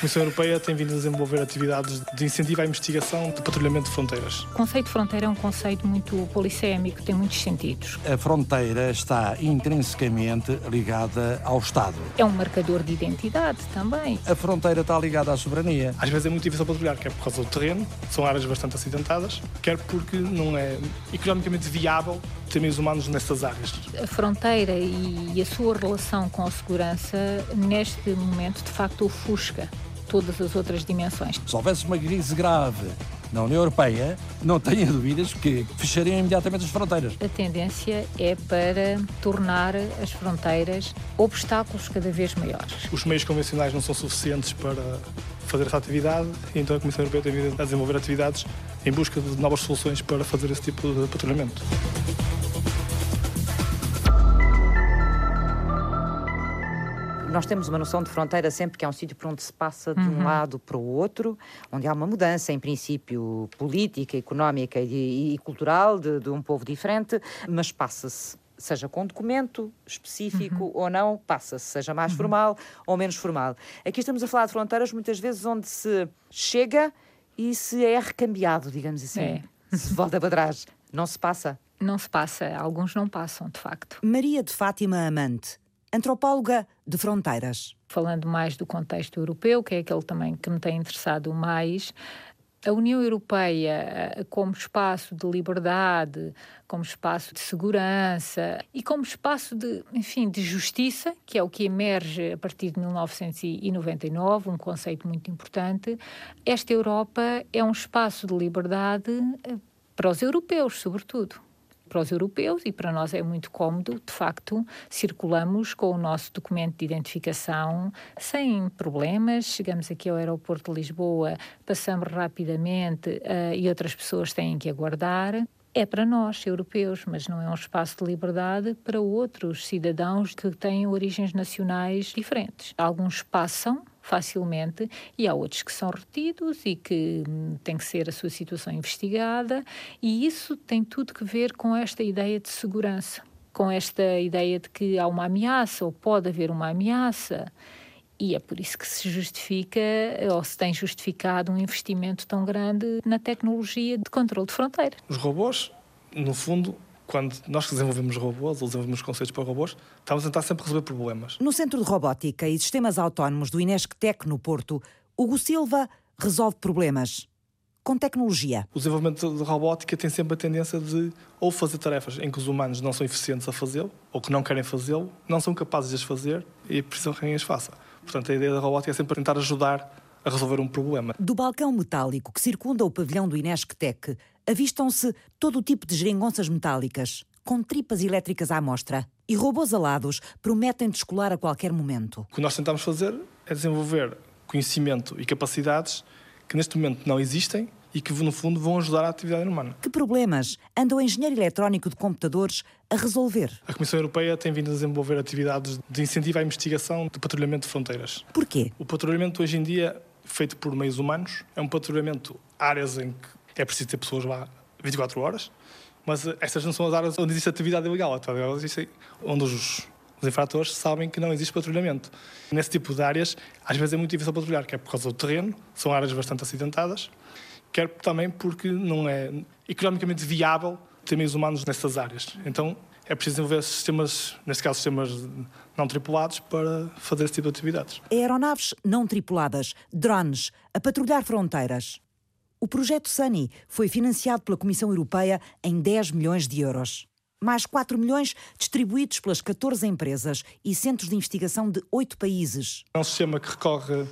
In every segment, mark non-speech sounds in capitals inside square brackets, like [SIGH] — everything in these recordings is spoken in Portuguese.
Comissão Europeia tem vindo a desenvolver atividades de incentivo à investigação de patrulhamento de fronteiras. O conceito de fronteira é um conceito muito polissémico, tem muitos sentidos. A fronteira está intrinsecamente ligada ao Estado. É um marcador de identidade também. A fronteira está ligada à soberania. Às vezes é muito difícil patrulhar, quer por causa do terreno, são áreas bastante acidentadas, quer porque não é economicamente viável ter meios humanos nessas áreas. A fronteira e a sua relação com a segurança, neste momento, de facto, ofusca todas as outras dimensões. Se houvesse uma crise grave na União Europeia, não tenha dúvidas que fechariam imediatamente as fronteiras. A tendência é para tornar as fronteiras obstáculos cada vez maiores. Os meios convencionais não são suficientes para fazer essa atividade, e então a Comissão Europeia tem vindo a desenvolver atividades em busca de novas soluções para fazer esse tipo de patrulhamento. Nós temos uma noção de fronteira sempre que é um sítio por onde se passa de um lado para o outro, onde há uma mudança, em princípio, política, económica e, e cultural de, de um povo diferente, mas passa-se seja com documento específico Uhum. ou não, passa-se, seja mais formal ou menos formal. Aqui estamos a falar de fronteiras muitas vezes onde se chega e se é recambiado, digamos assim. É. Se volta para trás. Não se passa. Não se passa, alguns não passam, de facto. Maria de Fátima Amante, antropóloga de fronteiras. Falando mais do contexto europeu, que é aquele também que me tem interessado mais, a União Europeia, eh, como espaço de liberdade, como espaço de segurança e como espaço de, enfim, de justiça, que é o que emerge a partir de 1999, um conceito muito importante, esta Europa é um espaço de liberdade eh, para os europeus, sobretudo para os europeus e para nós é muito cómodo, de facto, circulamos com o nosso documento de identificação sem problemas, chegamos aqui ao aeroporto de Lisboa, passamos rapidamente eh, e outras pessoas têm que aguardar. É para nós, europeus, mas não é um espaço de liberdade para outros cidadãos que têm origens nacionais diferentes. Alguns passam facilmente e há outros que são retidos e que hum, tem que ser a sua situação investigada e isso tem tudo que ver com esta ideia de segurança, com esta ideia de que há uma ameaça ou pode haver uma ameaça e é por isso que se justifica ou se tem justificado um investimento tão grande na tecnologia de controle de fronteira. Os robôs, no fundo, quando nós desenvolvemos robôs ou desenvolvemos conceitos para robôs, estamos a tentar sempre resolver problemas. No Centro de Robótica e Sistemas Autónomos do Inesctec, no Porto, Hugo Silva resolve problemas com tecnologia. O desenvolvimento de robótica tem sempre a tendência de ou fazer tarefas em que os humanos não são eficientes a fazê-lo, ou que não querem fazê-lo, não são capazes de as fazer e precisam que alguém as faça. Portanto, a ideia da robótica é sempre tentar ajudar a resolver um problema. Do balcão metálico que circunda o pavilhão do Inesctec, avistam-se todo o tipo de geringonças metálicas, com tripas elétricas à mostra. E robôs alados prometem descolar a qualquer momento. O que nós tentamos fazer é desenvolver conhecimento e capacidades que neste momento não existem e que, no fundo, vão ajudar a atividade humana. Que problemas anda o engenheiro eletrónico de computadores a resolver? A Comissão Europeia tem vindo a desenvolver atividades de incentivo à investigação de patrulhamento de fronteiras. Porquê? O patrulhamento hoje em dia, feito por meios humanos, é um patrulhamento áreas em que é preciso ter pessoas lá 24 horas, mas eh, essas não são as áreas onde existe atividade ilegal. A atividade ilegal existe onde os, os infratores sabem que não existe patrulhamento. Nesse tipo de áreas, às vezes é muito difícil patrulhar, quer por causa do terreno, são áreas bastante acidentadas, quer também porque não é economicamente viável ter meios humanos nessas áreas. Então é preciso desenvolver sistemas, neste caso sistemas não tripulados, para fazer esse tipo de atividades. Aeronaves não tripuladas, drones, a patrulhar fronteiras. O projeto Sunny foi financiado pela Comissão Europeia em 10 milhões de euros. Mais 4 milhões distribuídos pelas 14 empresas e centros de investigação de 8 países. É um sistema que recorre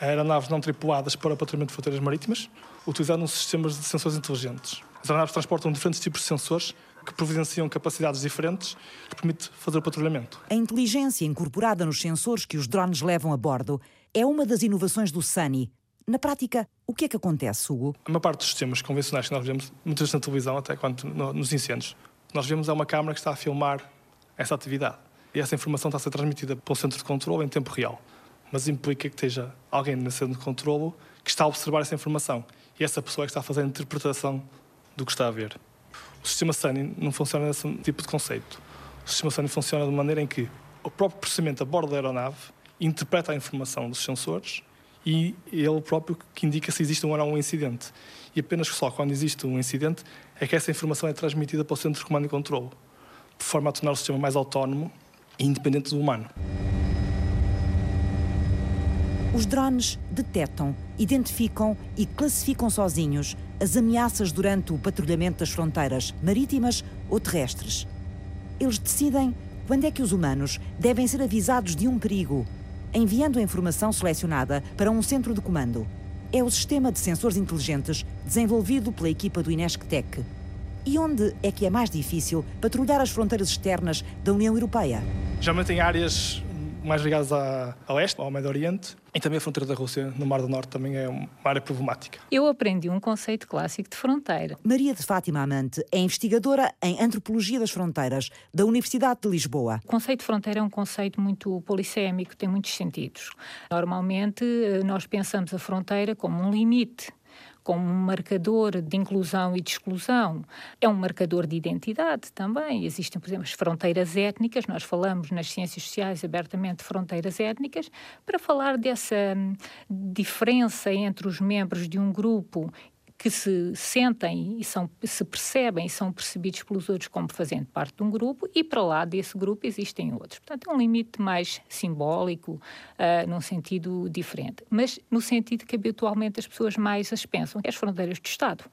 a aeronaves não tripuladas para o patrulhamento de fronteiras marítimas, utilizando sistemas de sensores inteligentes. As aeronaves transportam diferentes tipos de sensores que providenciam capacidades diferentes que permite fazer o patrulhamento. A inteligência incorporada nos sensores que os drones levam a bordo é uma das inovações do Sunny. Na prática, o que é que acontece, Hugo? A maior parte dos sistemas convencionais que nós vemos, muitas vezes na televisão, até quando no- nos incêndios, nós vemos é uma câmara que está a filmar essa atividade. E essa informação está a ser transmitida um centro de controle em tempo real. Mas implica que esteja alguém nesse centro de controle que está a observar essa informação. E essa pessoa é que está a fazer a interpretação do que está a ver. O sistema Sunny não funciona nesse tipo de conceito. O sistema Sunny funciona de maneira em que o próprio processamento a bordo da aeronave interpreta a informação dos sensores e ele próprio que indica se existe ou não um incidente. E apenas só quando existe um incidente é que essa informação é transmitida para o centro de comando e controle, de forma a tornar o sistema mais autónomo e independente do humano. Os drones detectam, identificam e classificam sozinhos as ameaças durante o patrulhamento das fronteiras marítimas ou terrestres. Eles decidem quando é que os humanos devem ser avisados de um perigo, enviando a informação selecionada para um centro de comando. É o sistema de sensores inteligentes desenvolvido pela equipa do Inesctec. E onde é que é mais difícil patrulhar as fronteiras externas da União Europeia? Geralmente em áreas mais ligadas a, a leste, ao Médio Oriente, e também a fronteira da Rússia, no Mar do Norte, também é uma área problemática. Eu aprendi um conceito clássico de fronteira. Maria de Fátima Amante é investigadora em Antropologia das Fronteiras da Universidade de Lisboa. O conceito de fronteira é um conceito muito polissémico, tem muitos sentidos. Normalmente, eh, nós pensamos a fronteira como um limite como um marcador de inclusão e de exclusão. É um marcador de identidade também. Existem, por exemplo, as fronteiras étnicas. Nós falamos nas ciências sociais abertamente de fronteiras étnicas para falar dessa hum, diferença entre os membros de um grupo que se sentem e são, se percebem e são percebidos pelos outros como fazendo parte de um grupo, e para lá desse grupo existem outros. Portanto, é um limite mais simbólico, uh, num sentido diferente. Mas no sentido que habitualmente as pessoas mais as pensam, que é as fronteiras do Estado.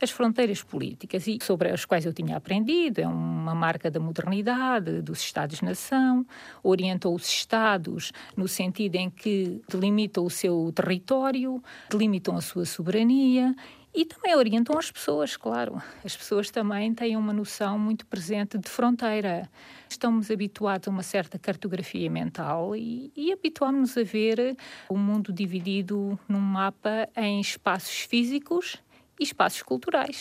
As fronteiras políticas, e sobre as quais eu tinha aprendido, é uma marca da modernidade, dos Estados-nação, orientou os Estados no sentido em que delimitam o seu território, delimitam a sua soberania e também orientam as pessoas, claro. As pessoas também têm uma noção muito presente de fronteira. Estamos habituados a uma certa cartografia mental e, e habituamos-nos a ver o mundo dividido num mapa em espaços físicos e espaços culturais.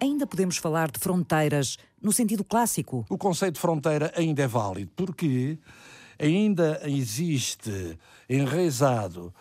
Ainda podemos falar de fronteiras no sentido clássico. O conceito de fronteira ainda é válido, porque ainda existe enraizado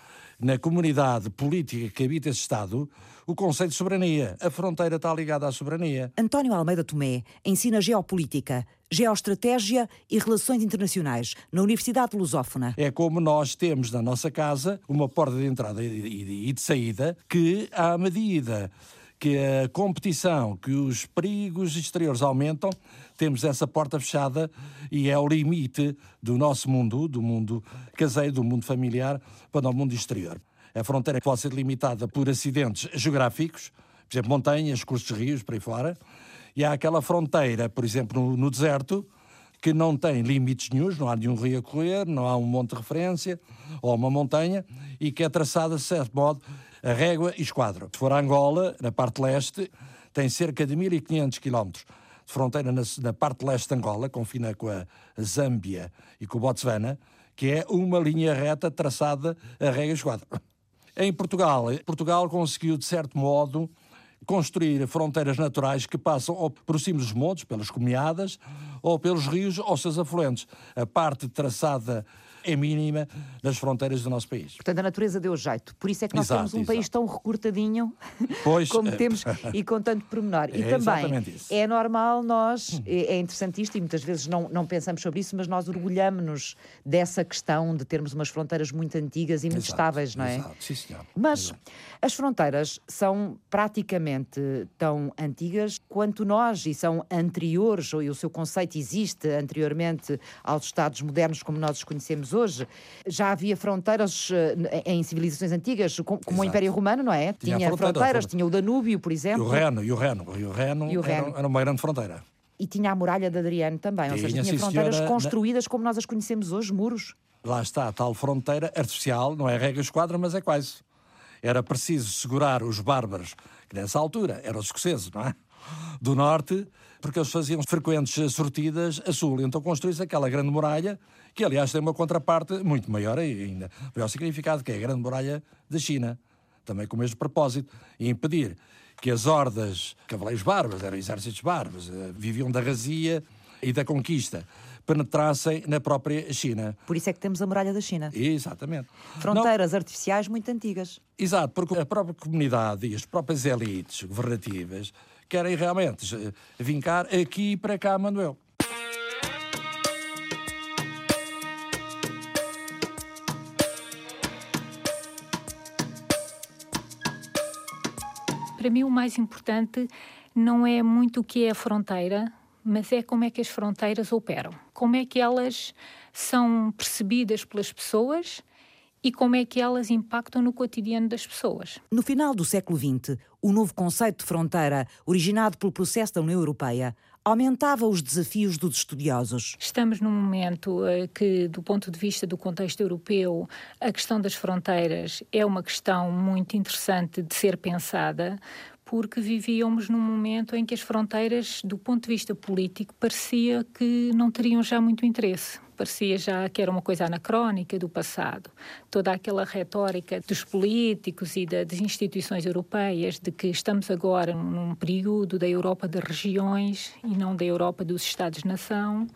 na comunidade política que habita esse Estado o conceito de soberania. A fronteira está ligada à soberania. António Almeida Tomé ensina geopolítica, geoestratégia e relações internacionais na Universidade Lusófona. É como nós temos na nossa casa uma porta de entrada e de saída que, à medida que a competição, que os perigos exteriores aumentam, temos essa porta fechada e é o limite do nosso mundo, do mundo caseiro, do mundo familiar, para o mundo exterior. A fronteira pode ser limitada por acidentes geográficos, por exemplo, montanhas, cursos de rios, por aí fora, e há aquela fronteira, por exemplo, no, no deserto, que não tem limites nenhums, não há nenhum rio a correr, não há um monte de referência ou uma montanha, e que é traçada, de certo modo, a régua e esquadro. Se for a Angola, na parte leste, tem cerca de 1.500 quilómetros de fronteira na, na, parte leste de Angola, confina com a Zâmbia e com o Botswana, que é uma linha reta traçada a régua e esquadro. Em Portugal, Portugal conseguiu, de certo modo, construir fronteiras naturais que passam ou por cima dos montes, pelas comunhadas, ou pelos rios ou seus afluentes. A parte traçada é mínima das fronteiras do nosso país. Portanto, a natureza deu jeito. Por isso é que nós exato, temos um exato. país tão recurtadinho pois, como é... temos [LAUGHS] e com tanto pormenor. E é também é normal nós, é, é interessante isto e muitas vezes não, não pensamos sobre isso, mas nós orgulhamos-nos dessa questão de termos umas fronteiras muito antigas e muito exato, estáveis, não é? Exato, sim, senhor. Mas as fronteiras são praticamente tão antigas quanto nós e são anteriores, ou o seu conceito existe anteriormente aos Estados modernos como nós os conhecemos hoje. Já havia fronteiras eh, em civilizações antigas, como Exato. o Império Romano, não é? Tinha, tinha fronteiras, tinha o Danúbio, por exemplo. E o Reno, e o Reno, e o Reno, e o Reno. Era, era, uma grande fronteira. E tinha a muralha de Adriano também, tinha, ou seja, tinha fronteiras senhora, construídas como nós as conhecemos hoje, muros. Lá está a tal fronteira artificial, não é regra esquadra, mas é quase. Era preciso segurar os bárbaros, que nessa altura eram os escoceses, não é? Do norte, porque eles faziam frequentes sortidas a sul. Então construiu-se aquela grande muralha, que aliás tem uma contraparte muito maior ainda, maior significado, que é a grande muralha da China, também com o mesmo propósito, e impedir que as hordas, cavaleiros bárbaros, eram exércitos bárbaros, eh, viviam da razia e da conquista, penetrassem na própria China. Por isso é que temos a muralha da China. Exatamente. Fronteiras Não... artificiais muito antigas. Exato, porque a própria comunidade e as próprias elites governativas querem realmente vincar aqui para cá, Manuel. Para mim, o mais importante não é muito o que é a fronteira, mas é como é que as fronteiras operam. Como é que elas são percebidas pelas pessoas e como é que elas impactam no cotidiano das pessoas. No final do século XX, o novo conceito de fronteira, originado pelo processo da União Europeia, aumentava os desafios dos estudiosos. Estamos num momento eh, que, do ponto de vista do contexto europeu, a questão das fronteiras é uma questão muito interessante de ser pensada, porque vivíamos num momento em que as fronteiras, do ponto de vista político, parecia que não teriam já muito interesse parecia já que era uma coisa anacrónica do passado. Toda aquela retórica dos políticos e das instituições europeias de que estamos agora num período da Europa de regiões e não da Europa dos Estados-nação,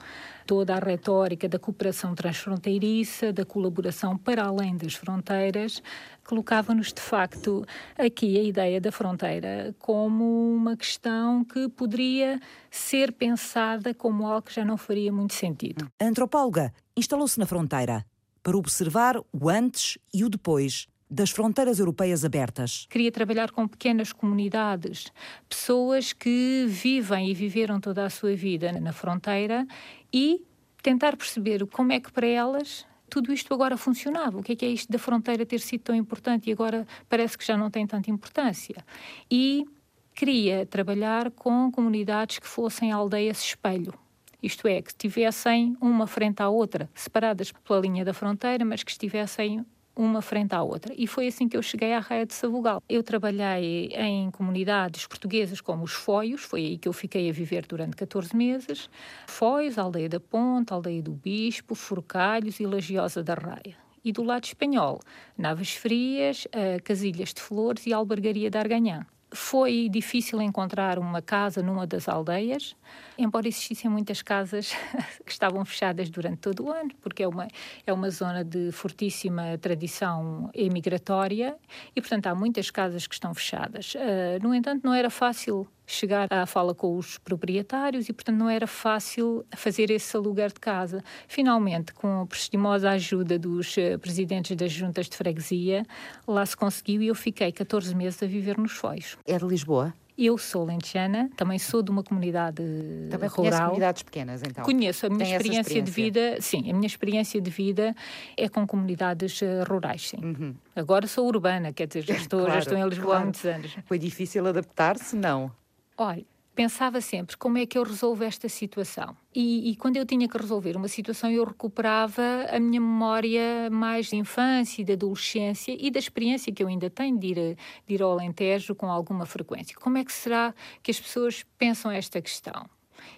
toda a retórica da cooperação transfronteiriça, da colaboração para além das fronteiras, colocava-nos de facto aqui a ideia da fronteira como uma questão que poderia ser pensada como algo que já não faria muito sentido. A antropóloga instalou-se na fronteira para observar o antes e o depois das fronteiras europeias abertas. Queria trabalhar com pequenas comunidades, pessoas que vivem e viveram toda a sua vida na fronteira e tentar perceber como é que para elas tudo isto agora funcionava. O que é que é isto da fronteira ter sido tão importante e agora parece que já não tem tanta importância? E queria trabalhar com comunidades que fossem aldeias espelho. Isto é, que estivessem uma frente à outra, separadas pela linha da fronteira, mas que estivessem uma frente à outra. E foi assim que eu cheguei à Raia de Sabugal. Eu trabalhei em comunidades portuguesas como os Foios, foi aí que eu fiquei a viver durante 14 meses. Foios, Aldeia da Ponte, Aldeia do Bispo, Forcalhos e Lagiosa da Raia. E do lado espanhol, Naves Frias, Casilhas de Flores e Albergaria de Arganhã. Foi difícil encontrar uma casa numa das aldeias, embora existissem muitas casas [LAUGHS] que estavam fechadas durante todo o ano, porque é uma, é uma zona de fortíssima tradição emigratória e, portanto, há muitas casas que estão fechadas. Uh, no entanto, não era fácil chegar à fala com os proprietários e, portanto, não era fácil fazer esse aluguer de casa. Finalmente, com a prestimosa ajuda dos uh, presidentes das juntas de freguesia, lá se conseguiu e eu fiquei 14 meses a viver nos Foios. É de Lisboa? Eu sou lentejana, também sou de uma comunidade também rural. comunidades pequenas, então? Conheço. A minha experiência, experiência, de vida, sim, a minha experiência de vida é com comunidades uh, rurais, sim. Uhum. Agora sou urbana, quer dizer, já [LAUGHS] estou, claro, já estou em Lisboa claro. há muitos anos. Foi difícil adaptar-se? Não. Olha, pensava sempre como é que eu resolvo esta situação. E, e, quando eu tinha que resolver uma situação, eu recuperava a minha memória mais de infância e de adolescência e da experiência que eu ainda tenho de ir, de ir ao Alentejo com alguma frequência. Como é que será que as pessoas pensam esta questão?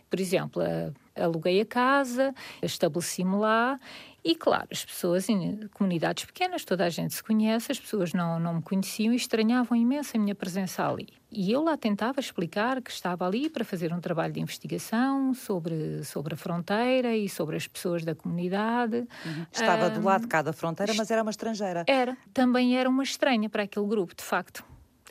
Por exemplo, aluguei a casa, estabeleci-me lá e, claro, as pessoas em comunidades pequenas, toda a gente se conhece, as pessoas não, não me conheciam e estranhavam imenso a minha presença ali. E eu lá tentava explicar que estava ali para fazer um trabalho de investigação sobre, sobre a fronteira e sobre as pessoas da comunidade. Uhum. Estava do lado de cada fronteira, mas era uma estrangeira. Era. Também era uma estranha para aquele grupo, de facto.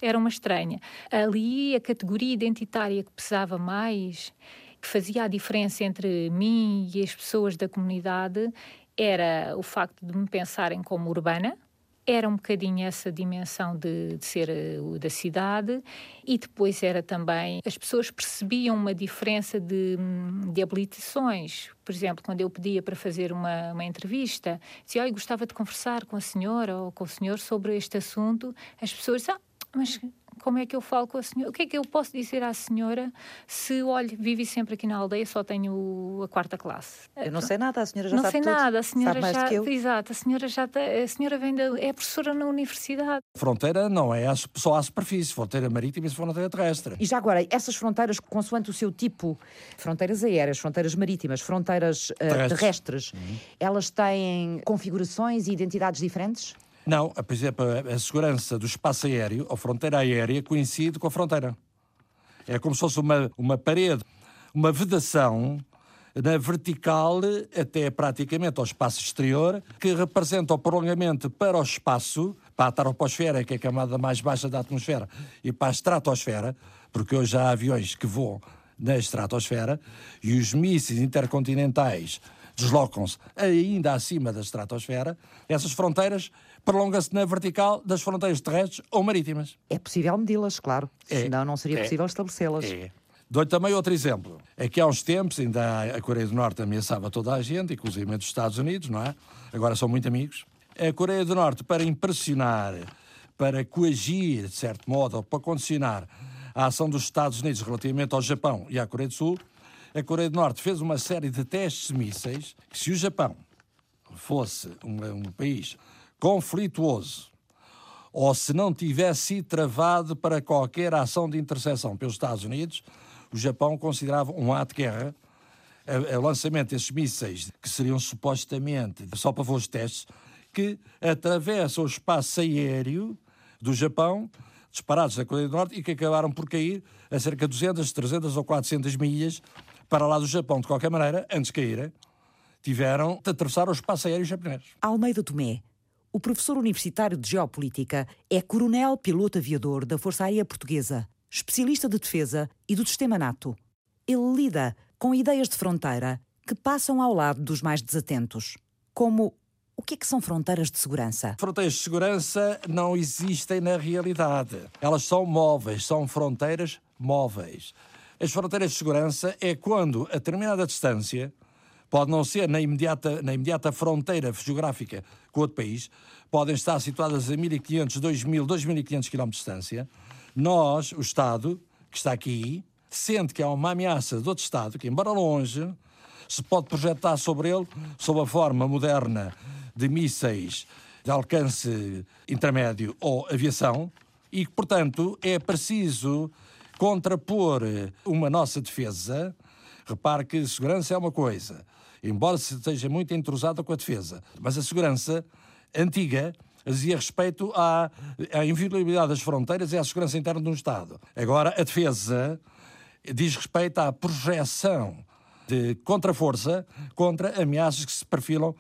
Era uma estranha. Ali, a categoria identitária que pesava mais que fazia a diferença entre mim e as pessoas da comunidade era o facto de me pensarem como urbana, era um bocadinho essa dimensão de, de ser uh, da cidade e depois era também as pessoas percebiam uma diferença de, de habilitações. Por exemplo quando eu pedia para fazer uma, uma entrevista dizia oh, gostava de conversar com a senhora ou com o senhor sobre este assunto as pessoas diziam, ah, mas como é que eu falo com a senhora? O que é que eu posso dizer à senhora se, olha, vive sempre aqui na aldeia, só tenho a quarta classe? Eu não sei nada, a senhora já não sabe sei tudo. nada, a senhora sabe já, eu. exato, a senhora já tá, a senhora vem da, é professora na universidade. Fronteira não é só à superfície, fronteira marítima e fronteira terrestre. E já agora, essas fronteiras, consoante o seu tipo, fronteiras aéreas, fronteiras marítimas, fronteiras uh, terrestres, terrestres uhum. elas têm configurações e identidades diferentes? Não, por exemplo, a segurança do espaço aéreo, a fronteira aérea, coincide com a fronteira. É como se fosse uma, uma parede, uma vedação na vertical até praticamente ao espaço exterior, que representa o prolongamento para o espaço, para a troposfera, que é a camada mais baixa da atmosfera, e para a estratosfera, porque hoje há aviões que voam na estratosfera, e os mísseis intercontinentais deslocam-se ainda acima da estratosfera, essas fronteiras prolongam-se na vertical das fronteiras terrestres ou marítimas. É possível medi-las, claro. É. Senão não seria é. possível estabelecê-las. É. Dou-lhe também outro exemplo. Aqui há uns tempos, ainda a Coreia do Norte ameaçava toda a gente, inclusive os Estados Unidos, não é? Agora são muito amigos. A Coreia do Norte, para impressionar, para coagir, de certo modo, ou para condicionar a ação dos Estados Unidos relativamente ao Japão e à Coreia do Sul, a Coreia do Norte fez uma série de testes mísseis que, se o Japão fosse um, um país conflituoso ou se não tivesse sido travado para qualquer ação de interseção pelos Estados Unidos, o Japão considerava um ato de guerra o lançamento desses mísseis, que seriam supostamente só para voos de testes, que atravessam o espaço aéreo do Japão, disparados da Coreia do Norte, e que acabaram por cair a cerca de 200, 300 ou 400 milhas para lá do Japão. De qualquer maneira, antes de caírem, tiveram de atravessar o espaço aéreo japonês. Almeida Tomé, o professor universitário de Geopolítica, é coronel piloto aviador da Força Aérea Portuguesa, especialista de defesa e do sistema NATO. Ele lida com ideias de fronteira que passam ao lado dos mais desatentos, como o que é que são fronteiras de segurança? Fronteiras de segurança não existem na realidade. Elas são móveis, são fronteiras móveis. As fronteiras de segurança é quando, a determinada distância, pode não ser na imediata, na imediata fronteira geográfica com outro país, podem estar situadas a 1.500, 2.000, 2.500 km de distância, nós, o Estado, que está aqui, sente que há uma ameaça de outro Estado, que, embora longe, se pode projetar sobre ele sob a forma moderna de mísseis de alcance intermédio ou aviação, e que, portanto, é preciso contrapor uma nossa defesa. Repare que segurança é uma coisa, embora esteja muito entrosada com a defesa, mas a segurança antiga dizia respeito à, à inviolabilidade das fronteiras e à segurança interna de um Estado. Agora, a defesa diz respeito à projeção de contraforça contra ameaças que se perfilam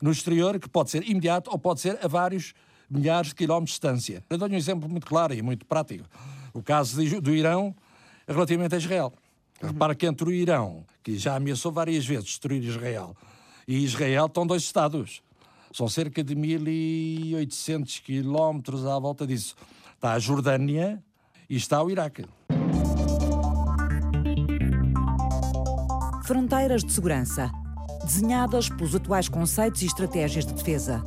no exterior, que pode ser imediato ou pode ser a vários milhares de quilómetros de distância. Eu dou um exemplo muito claro e muito prático. O caso do Irão relativamente a Israel. Uhum. Repara que entre o Irão, que já ameaçou várias vezes destruir Israel, e Israel estão dois Estados. São cerca de 1.800 quilómetros à volta disso. Está a Jordânia e está o Iraque. Fronteiras de segurança, desenhadas pelos atuais conceitos e estratégias de defesa.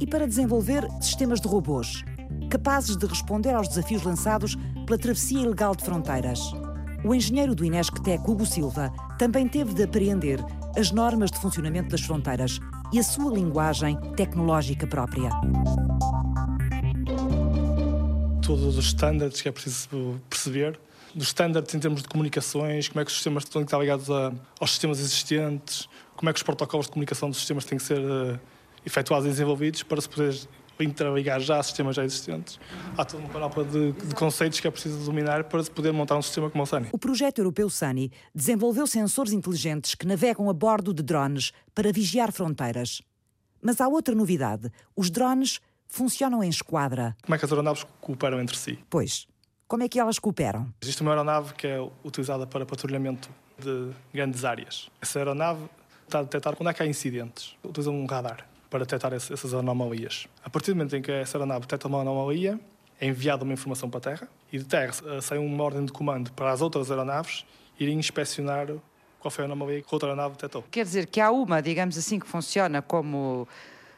E para desenvolver sistemas de robôs, capazes de responder aos desafios lançados pela travessia ilegal de fronteiras. O engenheiro do Inesctec, Hugo Silva, também teve de apreender as normas de funcionamento das fronteiras e a sua linguagem tecnológica própria. Todos os estándares que é preciso perceber, dos estándares em termos de comunicações, como é que os sistemas estão ligados a, aos sistemas existentes, como é que os protocolos de comunicação dos sistemas têm que ser uh, efetuados e desenvolvidos para se poder interligar já sistemas já existentes. Há toda uma panóplia de, de, conceitos que é preciso dominar para se poder montar um sistema como o SANI. O projeto europeu SANI desenvolveu sensores inteligentes que navegam a bordo de drones para vigiar fronteiras. Mas há outra novidade: os drones funcionam em esquadra. Como é que as aeronaves cooperam entre si? Pois. Como é que elas cooperam? Existe uma aeronave que é utilizada para patrulhamento de grandes áreas. Essa aeronave está a detectar quando é que há incidentes. Utiliza um radar para detectar essas anomalias. A partir do momento em que essa aeronave detecta uma anomalia, é enviada uma informação para a Terra e de Terra eh, sai uma ordem de comando para as outras aeronaves irem inspecionar qual foi a anomalia que outra aeronave detectou. Quer dizer que há uma, digamos assim, que funciona como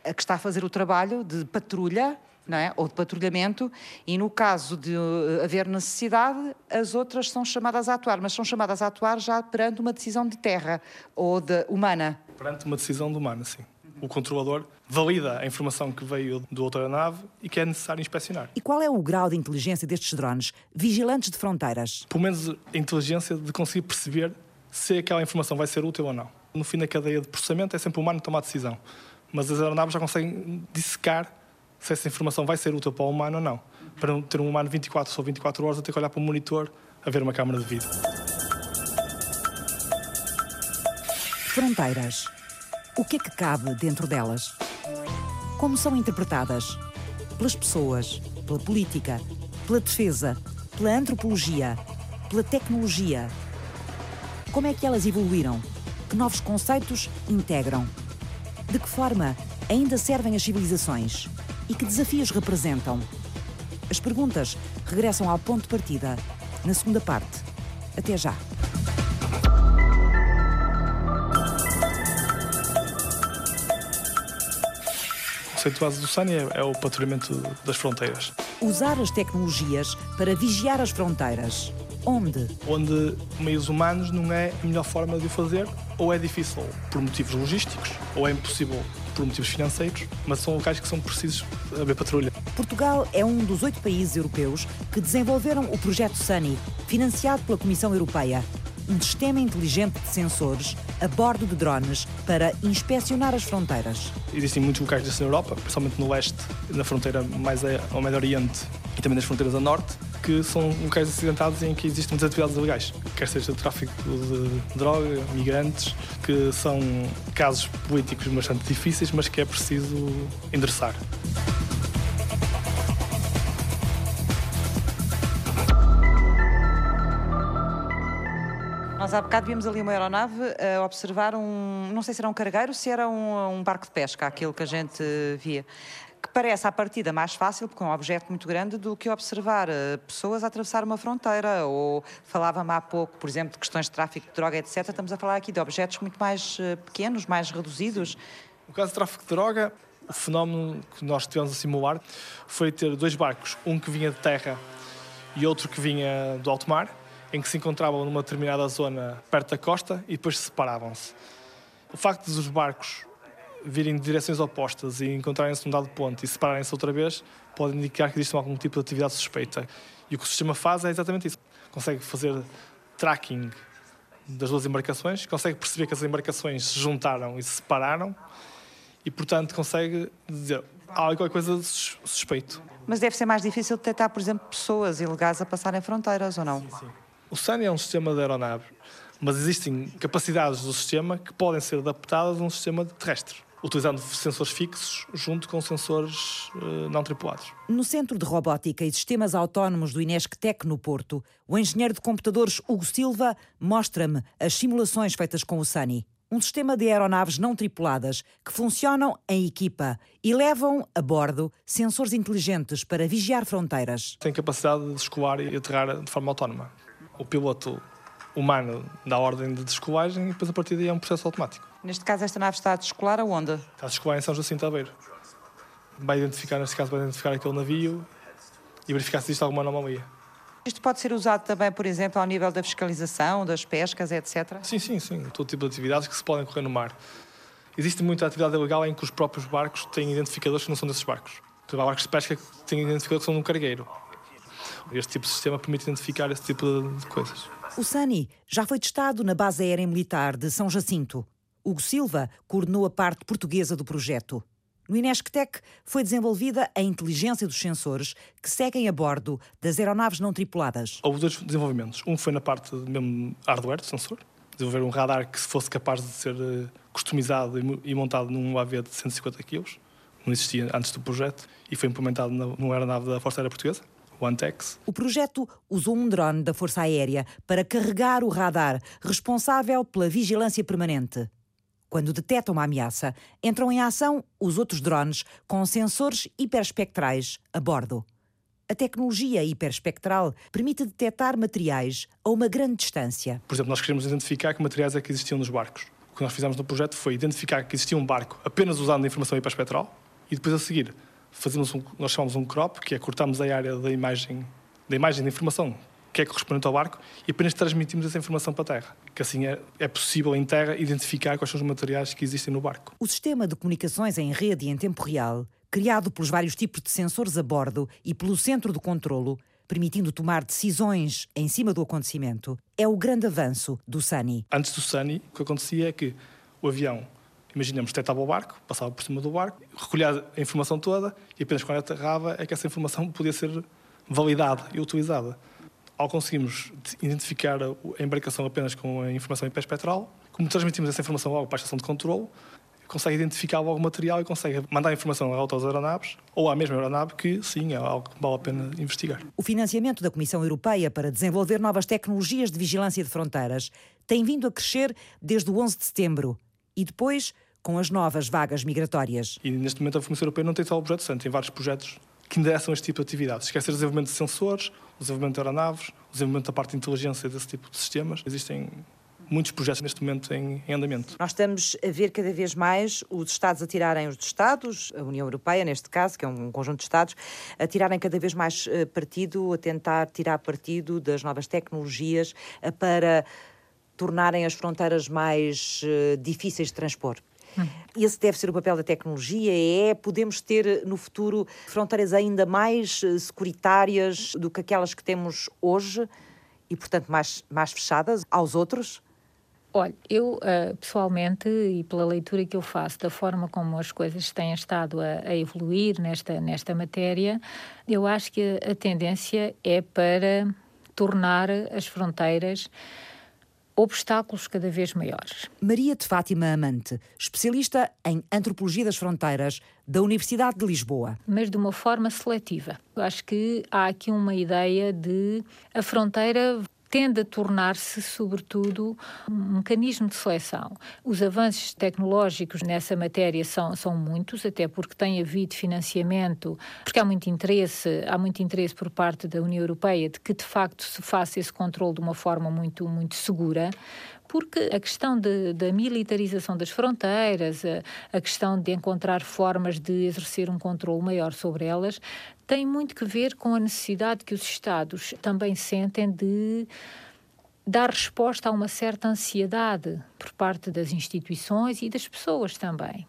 a que está a fazer o trabalho de patrulha não é? ou de patrulhamento, e no caso de eh, haver necessidade, as outras são chamadas a atuar, mas são chamadas a atuar já perante uma decisão de terra ou de humana. Perante uma decisão de humana, sim o controlador valida a informação que veio do outra aeronave e que é necessário inspecionar. E qual é o grau de inteligência destes drones, vigilantes de fronteiras? Pelo menos a inteligência de conseguir perceber se aquela informação vai ser útil ou não. No fim da cadeia de processamento é sempre o humano que toma a decisão, mas as aeronaves já conseguem dissecar se essa informação vai ser útil para o humano ou não. Para ter um humano 24 ou 24 horas a ter que olhar para o monitor a ver uma câmara de vídeo. Fronteiras o que é que cabe dentro delas? Como são interpretadas? pelas pessoas, pela política, pela defesa, pela antropologia, pela tecnologia. Como é que elas evoluíram? Que novos conceitos integram? De que forma ainda servem as civilizações? E que desafios representam? As perguntas regressam ao ponto de partida, na segunda parte. Até já. Base do SANI é, é o patrulhamento das fronteiras. Usar as tecnologias para vigiar as fronteiras. Onde? Onde meios humanos não é a melhor forma de o fazer, ou é difícil por motivos logísticos, ou é impossível por motivos financeiros, mas são locais que são precisos haver patrulha. Portugal é um dos oito países europeus que desenvolveram o projeto SUNY, financiado pela Comissão Europeia. Um sistema inteligente de sensores a bordo de drones para inspecionar as fronteiras. Existem muitos locais desse na Europa, principalmente no leste, na fronteira mais ao Médio Oriente e também nas fronteiras a norte, que são locais acidentados em que existem muitas atividades ilegais, quer seja tráfico de droga, migrantes, que são casos políticos bastante difíceis, mas que é preciso endereçar. Nós há bocado vimos ali uma aeronave a observar um, não sei se era um cargueiro, se era um, um barco de pesca, aquilo que a gente via que parece à partida mais fácil, porque é um objeto muito grande, do que observar eh, pessoas a atravessar uma fronteira. Ou falava-me há pouco, por exemplo, de questões de tráfico de droga, etc. Estamos a falar aqui de objetos muito mais eh, pequenos, mais reduzidos. No caso de tráfico de droga, o fenómeno que nós tivemos a simular foi ter dois barcos, um que vinha de terra e outro que vinha do alto mar, em que se encontravam numa determinada zona perto da costa e depois separavam-se. O facto dos barcos virem de direções opostas e encontrarem-se num dado ponto e separarem-se outra vez, pode indicar que existe algum tipo de atividade suspeita. E o que o sistema faz é exatamente isso. Consegue fazer tracking das duas embarcações, consegue perceber que as embarcações se juntaram e se separaram e, portanto, consegue dizer há alguma coisa de suspeito. Mas deve ser mais difícil detectar, por exemplo, pessoas ilegais a passarem fronteiras, ou não? Sim, sim. O SAN é um sistema de aeronave, mas existem capacidades do sistema que podem ser adaptadas a um sistema terrestre utilizando sensores fixos junto com sensores uh, não tripulados. No Centro de Robótica e Sistemas Autónomos do Inesctec, no Porto, o engenheiro de computadores Hugo Silva mostra-me as simulações feitas com o SANI. Um sistema de aeronaves não tripuladas que funcionam em equipa e levam a bordo sensores inteligentes para vigiar fronteiras. Tem capacidade de descolar e aterrar de forma autónoma. O piloto humano dá ordem de descolagem e depois a partir daí é um processo automático. Neste caso, esta nave está a descolar aonde? Está a descolar em São Jacinto Aveiro. Vai identificar, neste caso, vai identificar aquele navio e verificar se existe alguma anomalia. Isto pode ser usado também, por exemplo, ao nível da fiscalização, das pescas, etc? Sim, sim, sim. Todo tipo de atividades que se podem correr no mar. Existe muita atividade ilegal em que os próprios barcos têm identificadores que não são desses barcos. Há barcos de pesca que têm identificadores que são de um cargueiro. Este tipo de sistema permite identificar esse tipo de coisas. O SANI já foi testado na Base Aérea Militar de São Jacinto. Hugo Silva coordenou a parte portuguesa do projeto. No Inesctec foi desenvolvida a inteligência dos sensores que seguem a bordo das aeronaves não tripuladas. Houve dois desenvolvimentos. Um foi na parte mesmo hardware do sensor, desenvolver um radar que fosse capaz de ser eh, customizado e montado num UAV de 150 kg. Não existia antes do projeto e foi implementado numa aeronave da Força Aérea Portuguesa. O Antex. O projeto usou um drone da Força Aérea para carregar o radar responsável pela vigilância permanente. Quando detectam uma ameaça, entram em ação os outros drones com sensores hiperespectrais a bordo. A tecnologia hiperespectral permite detectar materiais a uma grande distância. Por exemplo, nós queremos identificar que materiais é que existiam nos barcos. O que nós fizemos no projeto foi identificar que existia um barco apenas usando a informação hiperespectral e depois a seguir fazemos um, nós chamamos um crop, que é cortamos a área da imagem da imagem da informação que é correspondente ao barco e apenas transmitimos essa informação para a Terra. Que assim é, é possível em Terra identificar quais são os materiais que existem no barco. O sistema de comunicações em rede e em tempo real, criado pelos vários tipos de sensores a bordo e pelo centro de controlo, permitindo tomar decisões em cima do acontecimento, é o grande avanço do SANI. Antes do SANI, o que acontecia é que o avião, imaginemos, detectava o barco, passava por cima do barco, recolhia a informação toda e apenas quando aterrava é que essa informação podia ser validada e utilizada ao conseguirmos identificar a embarcação apenas com a informação hiperespectral, como transmitimos essa informação logo para a estação de controle, consegue identificar logo o material e consegue mandar informação a outras aeronaves ou à mesma aeronave que, sim, é algo que vale a pena investigar. O financiamento da Comissão Europeia para desenvolver novas tecnologias de vigilância de fronteiras tem vindo a crescer desde o 11 de setembro e depois com as novas vagas migratórias. E neste momento a Comissão Europeia não tem só o projeto Santo, tem vários projetos que endereçam este tipo de atividades. Quer o desenvolvimento de sensores, o desenvolvimento de aeronaves, o desenvolvimento da parte de inteligência desse tipo de sistemas. Existem muitos projetos neste momento em, andamento. Nós estamos a ver cada vez mais os Estados a tirarem os Estados, a União Europeia, neste caso, que é um conjunto de Estados, a tirarem cada vez mais eh, partido, a tentar tirar partido das novas tecnologias eh, para tornarem as fronteiras mais uh, difíceis de transpor. Hum. Esse deve ser o papel da tecnologia, é podemos ter no futuro fronteiras ainda mais securitárias do que aquelas que temos hoje e, portanto, mais, mais fechadas aos outros? Olha, eu uh, pessoalmente e pela leitura que eu faço da forma como as coisas têm estado a, a evoluir nesta, nesta matéria, eu acho que a tendência é para tornar as fronteiras obstáculos cada vez maiores. Maria de Fátima Amante, especialista em antropologia das fronteiras da Universidade de Lisboa. Mas de uma forma seletiva. Eu acho que há aqui uma ideia de a fronteira tende a tornar-se, sobretudo, um mecanismo de seleção. Os avanços tecnológicos nessa matéria são, são muitos, até porque tem havido financiamento, porque há muito interesse, há muito interesse por parte da União Europeia de que de facto se faça esse controle de uma forma muito, muito segura porque a questão da militarização das fronteiras, a, a, questão de encontrar formas de exercer um controle maior sobre elas, tem muito que ver com a necessidade que os Estados também sentem de dar resposta a uma certa ansiedade por parte das instituições e das pessoas também.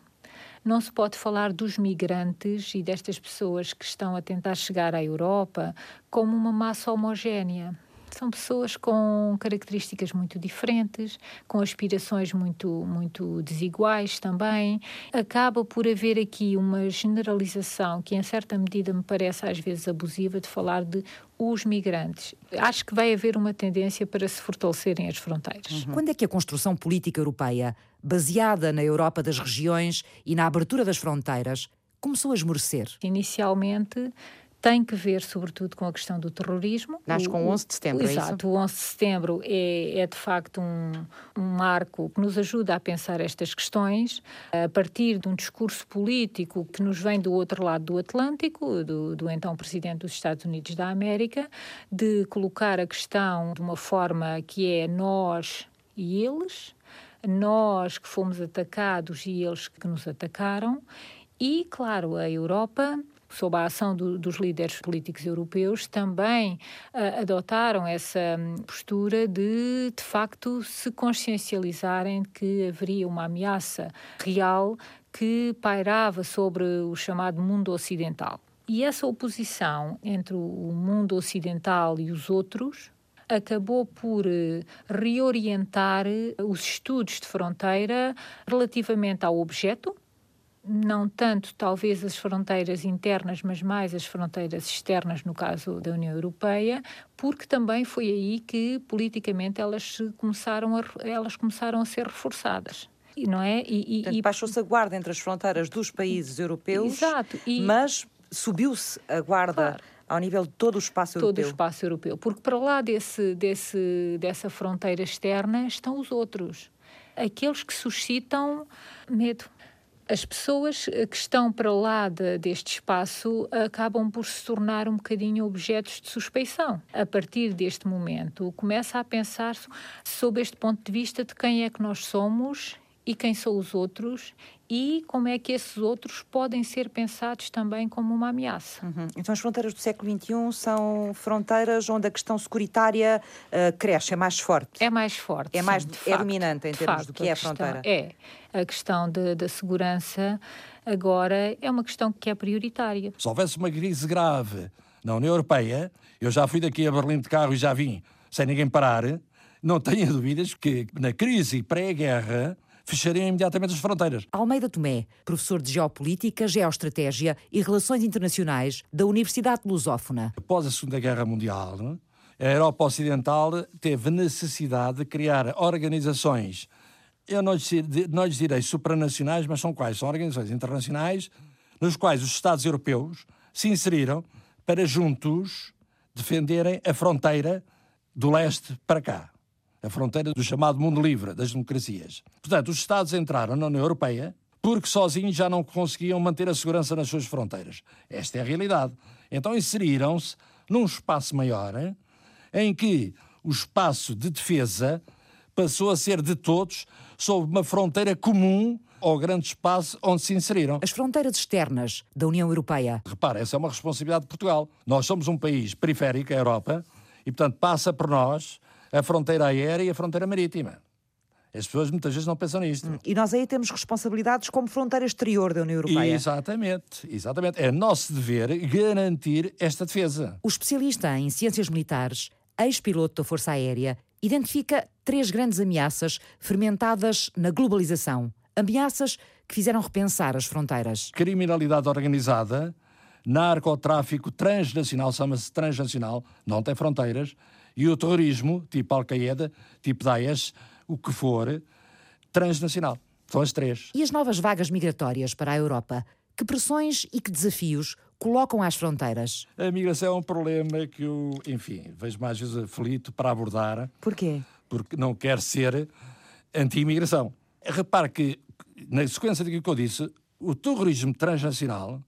Não se pode falar dos migrantes e destas pessoas que estão a tentar chegar à Europa como uma massa homogénea são pessoas com características muito diferentes, com aspirações muito, muito desiguais também. Acaba por haver aqui uma generalização que, em certa medida, me parece às vezes abusiva de falar de os migrantes. Acho que vai haver uma tendência para se fortalecerem as fronteiras. Uhum. Quando é que a construção política europeia, baseada na Europa das regiões e na abertura das fronteiras, começou a esmorecer? Inicialmente tem que ver, sobretudo, com a questão do terrorismo. Nasce com o 11 de setembro, o, é Exato, o 11 de setembro é, é de facto um, um marco que nos ajuda a pensar estas questões a partir de um discurso político que nos vem do outro lado do Atlântico, do, do então Presidente dos Estados Unidos da América, de colocar a questão de uma forma que é nós e eles, nós que fomos atacados e eles que nos atacaram, e, claro, a Europa sob a ação do, dos líderes políticos europeus, também uh, adotaram essa hum, postura de, de facto, se consciencializarem que haveria uma ameaça real que pairava sobre o chamado mundo ocidental. E essa oposição entre o mundo ocidental e os outros acabou por eh, reorientar eh, os estudos de fronteira relativamente ao objeto, não tanto talvez as fronteiras internas, mas mais as fronteiras externas, no caso da União Europeia, porque também foi aí que politicamente elas começaram a, elas começaram a ser reforçadas. Não é? E, e, baixou-se a guarda entre as fronteiras dos países europeus, Exato. E, mas subiu-se a guarda claro. ao nível de todo o espaço europeu. Todo o espaço europeu, porque para lá desse, desse, dessa fronteira externa estão os outros, aqueles que suscitam medo as pessoas eh, que estão para lá de, deste espaço acabam por se tornar um bocadinho objetos de suspeição. A partir deste momento, começa a pensar sob este ponto de vista de quem é que nós somos e quem são os outros e como é que esses outros podem ser pensados também como uma ameaça. Uhum. Então, as fronteiras do século XXI são fronteiras onde a questão securitária uh, cresce, é mais forte. É mais forte. É mais sim, é dominante em termos facto, do que é a fronteira. É. A questão da segurança agora é uma questão que é prioritária. Se houvesse uma crise grave na União Europeia, eu já fui daqui a Berlim de carro e já vim sem ninguém parar, não tenha [LAUGHS] dúvidas que na crise pré-guerra fechariam imediatamente as fronteiras. Almeida Tomé, professor de Geopolítica, Geoestratégia e Relações Internacionais da Universidade Lusófona. Após a Segunda Guerra Mundial, a Europa Ocidental teve necessidade de criar organizações eu não lhes, não lhes direi supranacionais, mas são quais? São organizações internacionais nos quais os Estados europeus se inseriram para juntos defenderem a fronteira do leste para cá. A fronteira do chamado mundo livre, das democracias. Portanto, os Estados entraram na União Europeia porque sozinhos já não conseguiam manter a segurança nas suas fronteiras. Esta é a realidade. Então inseriram-se num espaço maior em que o espaço de defesa passou a ser de todos sob uma fronteira comum ao grande espaço onde se inseriram. As fronteiras externas da União Europeia. Repara, essa é uma responsabilidade de Portugal. Nós somos um país periférico, a Europa, e, portanto, passa por nós a fronteira aérea e a fronteira marítima. As pessoas muitas vezes não pensam nisto. E nós aí temos responsabilidades como fronteira exterior da União Europeia. Exatamente, exatamente. É nosso dever garantir esta defesa. O especialista em ciências militares, ex-piloto da Força Aérea, identifica três grandes ameaças fermentadas na globalização. Ameaças que fizeram repensar as fronteiras. Criminalidade organizada, narcotráfico transnacional, chama-se transnacional, não tem fronteiras, e o terrorismo, tipo Al-Qaeda, tipo Daesh, o que for, transnacional. São as três. E as novas vagas migratórias para a Europa? Que pressões e que desafios colocam às fronteiras? A migração é um problema que eu, enfim, vejo mais vezes aflito para abordar. Porquê? Porque não quer ser anti-imigração. Repare que, na sequência daquilo que eu disse, o terrorismo transnacional,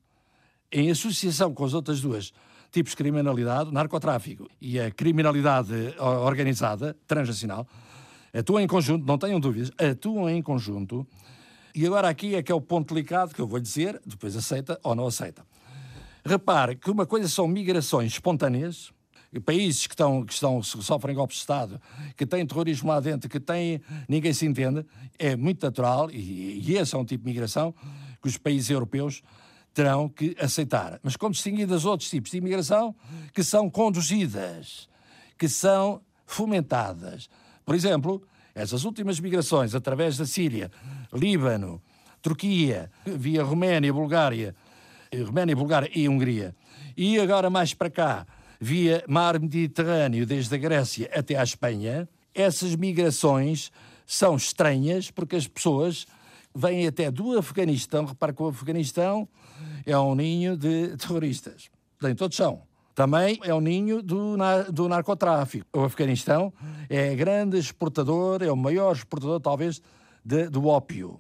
em associação com as outras duas tipos de criminalidade, narcotráfico e a criminalidade organizada transnacional, atuam em conjunto, não tenham dúvidas, atuam em conjunto. E agora aqui é que é o ponto delicado que eu vou dizer, depois aceita ou não aceita. Repare que uma coisa são migrações espontâneas, países que, estão, que, estão, sofrem golpes de Estado, que têm terrorismo lá dentro, que têm. ninguém se entende, é muito natural, e, e esse é um tipo de migração que os países europeus terão que aceitar. Mas como distinguir dos outros tipos de imigração que são conduzidas, que são fomentadas. Por exemplo, essas últimas migrações através da Síria, Líbano, Turquia, via Roménia, Bulgária, Roménia, Bulgária e Hungria, e agora mais para cá, via mar Mediterrâneo, desde a Grécia até à Espanha, essas migrações são estranhas porque as pessoas vêm até do Afeganistão. Repare que o Afeganistão é um ninho de terroristas. Nem todos são. Também é um ninho do, do narcotráfico. O Afeganistão é grande exportador, é o maior exportador, talvez, de, do ópio.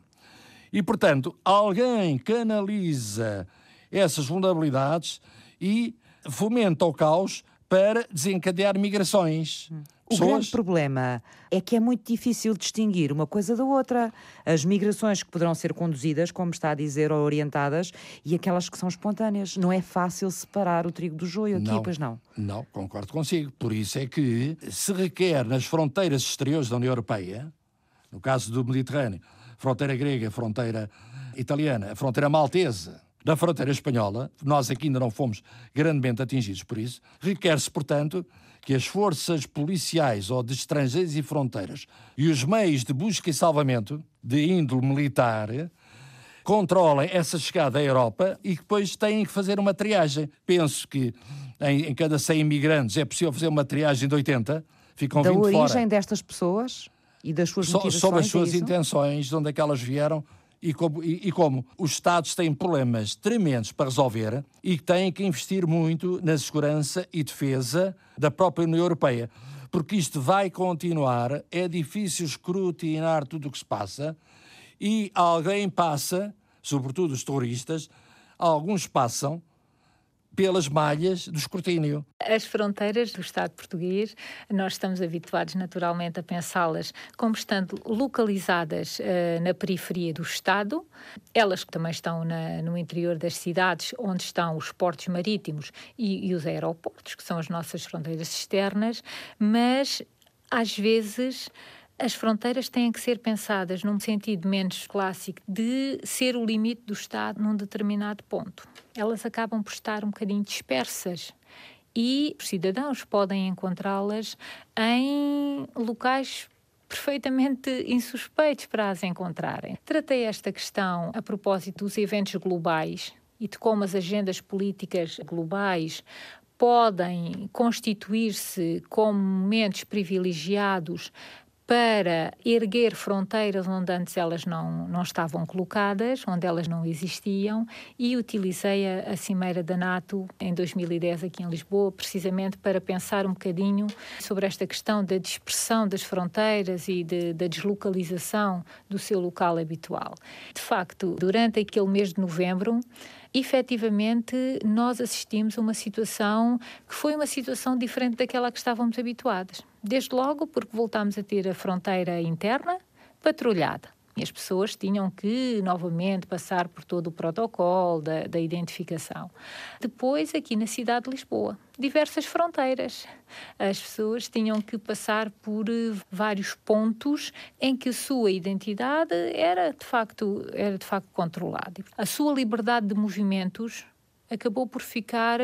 E, portanto, alguém canaliza essas vulnerabilidades e fomenta o caos para desencadear migrações. O grande problema é que é muito difícil distinguir uma coisa da outra. As migrações que poderão ser conduzidas, como está a dizer, ou orientadas, e aquelas que são espontâneas. Não é fácil separar o trigo do joio aqui, não, pois não? Não, concordo consigo. Por isso é que se requer nas fronteiras exteriores da União Europeia, no caso do Mediterrâneo, fronteira grega, fronteira italiana, fronteira maltesa, da fronteira espanhola, nós aqui ainda não fomos grandemente atingidos por isso, requer-se, portanto, que as forças policiais ou de estrangeiros e fronteiras e os meios de busca e salvamento de índole militar controlem essa chegada à Europa e depois têm que fazer uma triagem. Penso que em, em cada 100 imigrantes é possível fazer uma triagem de 80, ficam da 20 origem fora. destas pessoas e das suas so, motivações? Sobre as é suas isso? intenções, de onde é que elas vieram e como, e, e como, os Estados têm problemas tremendos para resolver e têm que investir muito na segurança e defesa da própria União Europeia. Porque isto vai continuar, é difícil escrutinar tudo o que se passa e alguém passa, sobretudo os terroristas, alguns passam pelas malhas do escrutínio. As fronteiras do Estado português, nós estamos habituados naturalmente a pensá-las como estando localizadas uh, na periferia do Estado. Elas também estão na, no interior das cidades, onde estão os portos marítimos e, e os aeroportos, que são as nossas fronteiras externas, mas às vezes as fronteiras têm que ser pensadas num sentido menos clássico de ser o limite do Estado num determinado ponto. Elas acabam por estar um bocadinho dispersas e os cidadãos podem encontrá-las em locais perfeitamente insuspeitos para as encontrarem. Tratei esta questão a propósito dos eventos globais e de como as agendas políticas globais podem constituir-se como momentos privilegiados para erguer fronteiras onde antes elas não, não estavam colocadas, onde elas não existiam, e utilizei a, a Cimeira da NATO em 2010 aqui em Lisboa, precisamente para pensar um bocadinho sobre esta questão da dispersão das fronteiras e de, da deslocalização do seu local habitual. De facto, durante aquele mês de novembro, efetivamente nós assistimos a uma situação que foi uma situação diferente daquela que estávamos habituados. Desde logo porque voltámos a ter a fronteira interna patrulhada. E as pessoas tinham que novamente passar por todo o protocolo da, da, identificação. Depois, aqui na cidade de Lisboa, diversas fronteiras. As pessoas tinham que passar por eh, vários pontos em que a sua identidade era de facto, era de facto controlada. A sua liberdade de movimentos acabou por ficar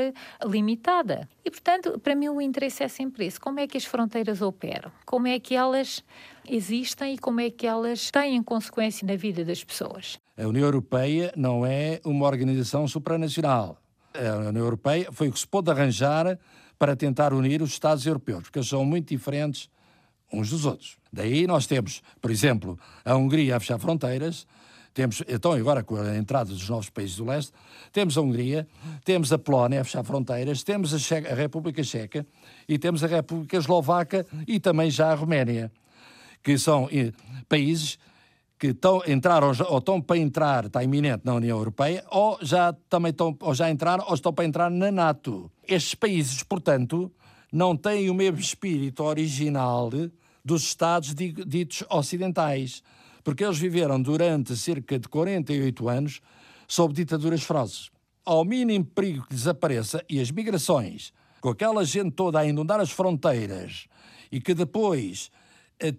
limitada. E, portanto, para mim o interesse é sempre esse: como é que as fronteiras operam? Como é que elas existem e como é que elas têm consequência na vida das pessoas? A União Europeia não é uma organização supranacional. A União Europeia foi o que se pôde arranjar para tentar unir os Estados europeus, porque eles são muito diferentes uns dos outros. Daí nós temos, por exemplo, a Hungria a fechar fronteiras, temos, então, agora com a entrada dos novos países do leste, temos a Hungria, temos a Polónia a fechar fronteiras, temos a, a República Checa e temos a República Eslovaca e também já a Roménia, que são eh, países que estão, entraram ou estão para entrar, está iminente na União Europeia, ou já também estão, ou já entraram ou estão para entrar na NATO. Estes países, portanto, não têm o mesmo espírito original dos Estados ditos ocidentais porque eles viveram durante cerca de 48 anos sob ditaduras ferozes. Ao mínimo perigo que desapareça e as migrações, com aquela gente toda a inundar as fronteiras e que depois,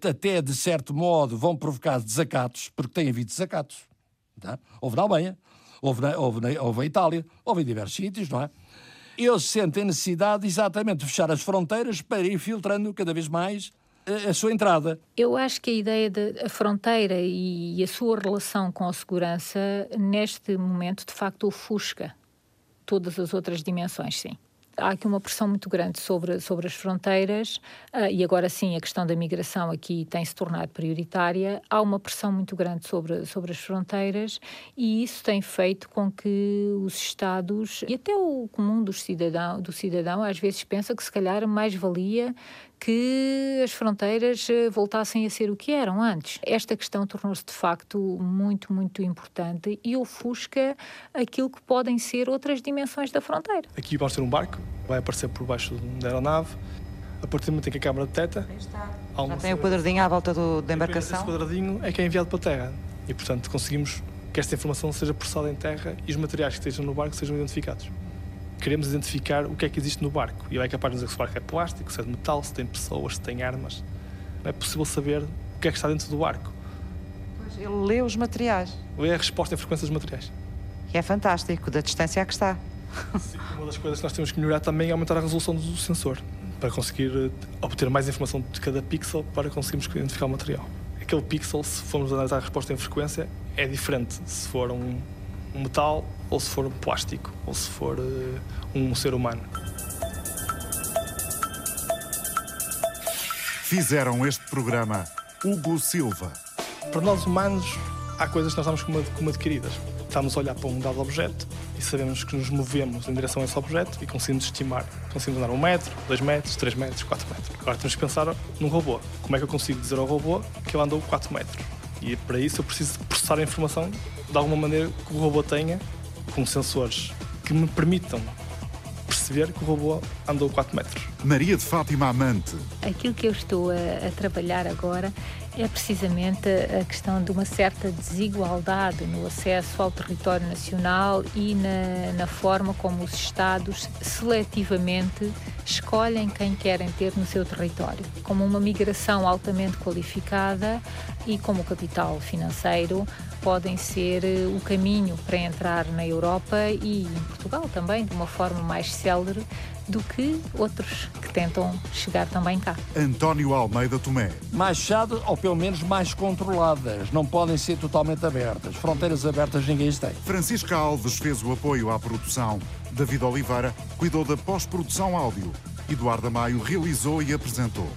até de certo modo, vão provocar desacatos, porque tem havido desacatos. Tá? Houve na Alemanha, houve na, houve, na, houve na Itália, houve em diversos sítios, não é? Eles sentem necessidade exatamente de fechar as fronteiras para ir filtrando cada vez mais a, sua entrada. Eu acho que a ideia da fronteira e a sua relação com a segurança, neste momento, de facto, ofusca todas as outras dimensões, sim há aqui uma pressão muito grande sobre, sobre as fronteiras uh, e agora sim a questão da migração aqui tem se tornado prioritária. Há uma pressão muito grande sobre, sobre as fronteiras e isso tem feito com que os Estados e até o comum do cidadão, do cidadão às vezes pensa que se calhar mais valia que as fronteiras eh, voltassem a ser o que eram antes. Esta questão tornou-se de facto muito, muito importante e ofusca aquilo que podem ser outras dimensões da fronteira. Aqui vamos ter um barco, vai aparecer por baixo da aeronave. A partir do momento em que a câmara detecta, já tem o quadradinho à volta do, da embarcação. Esse quadradinho é que é enviado para a terra e, portanto, conseguimos que esta informação seja processada em terra e os materiais que estejam no barco sejam identificados queremos identificar o que é que existe no barco. E ele é capaz de dizer se o barco é plástico, se é de metal, se tem pessoas, se tem armas. Não é possível saber o que é que está dentro do barco. Pois, ele lê os materiais. Lê a resposta em frequência dos materiais. E é fantástico, da distância a que está. Sim, uma das coisas que nós temos que melhorar também é aumentar a resolução do sensor, para conseguir eh, obter mais informação de cada pixel para conseguirmos identificar o material. Aquele pixel, se formos analisar a resposta em frequência, é diferente se for um, um metal ou se for um plástico, ou se for uh, um ser humano. Fizeram este programa Hugo Silva. Para nós humanos, há coisas que nós damos como, como adquiridas. Estamos a olhar para um dado objeto e sabemos que nos movemos em direção a esse objeto e conseguimos estimar. Conseguimos andar um metro, dois metros, três metros, quatro metros. Agora temos que pensar num robô. Como é que eu consigo dizer ao robô que ele andou quatro metros? E para isso eu preciso processar a informação de alguma maneira que o robô tenha com sensores que me permitam perceber que o robô andou 4 metros. Maria de Fátima Amante. Aquilo que eu estou a, a, trabalhar agora é precisamente a questão de uma certa desigualdade no acesso ao território nacional e na, na forma como os Estados seletivamente escolhem quem querem ter no seu território, como uma migração altamente qualificada e como o capital financeiro podem ser eh, o caminho para entrar na Europa e em Portugal também de uma forma mais célere do que outros que tentam chegar também cá. António Almeida Tomé. Mais fechado ou pelo menos mais controladas, não podem ser totalmente abertas. Fronteiras abertas ninguém tem. Francisca Alves fez o apoio à produção. David Oliveira cuidou da pós-produção áudio. Eduardo Maio realizou e apresentou.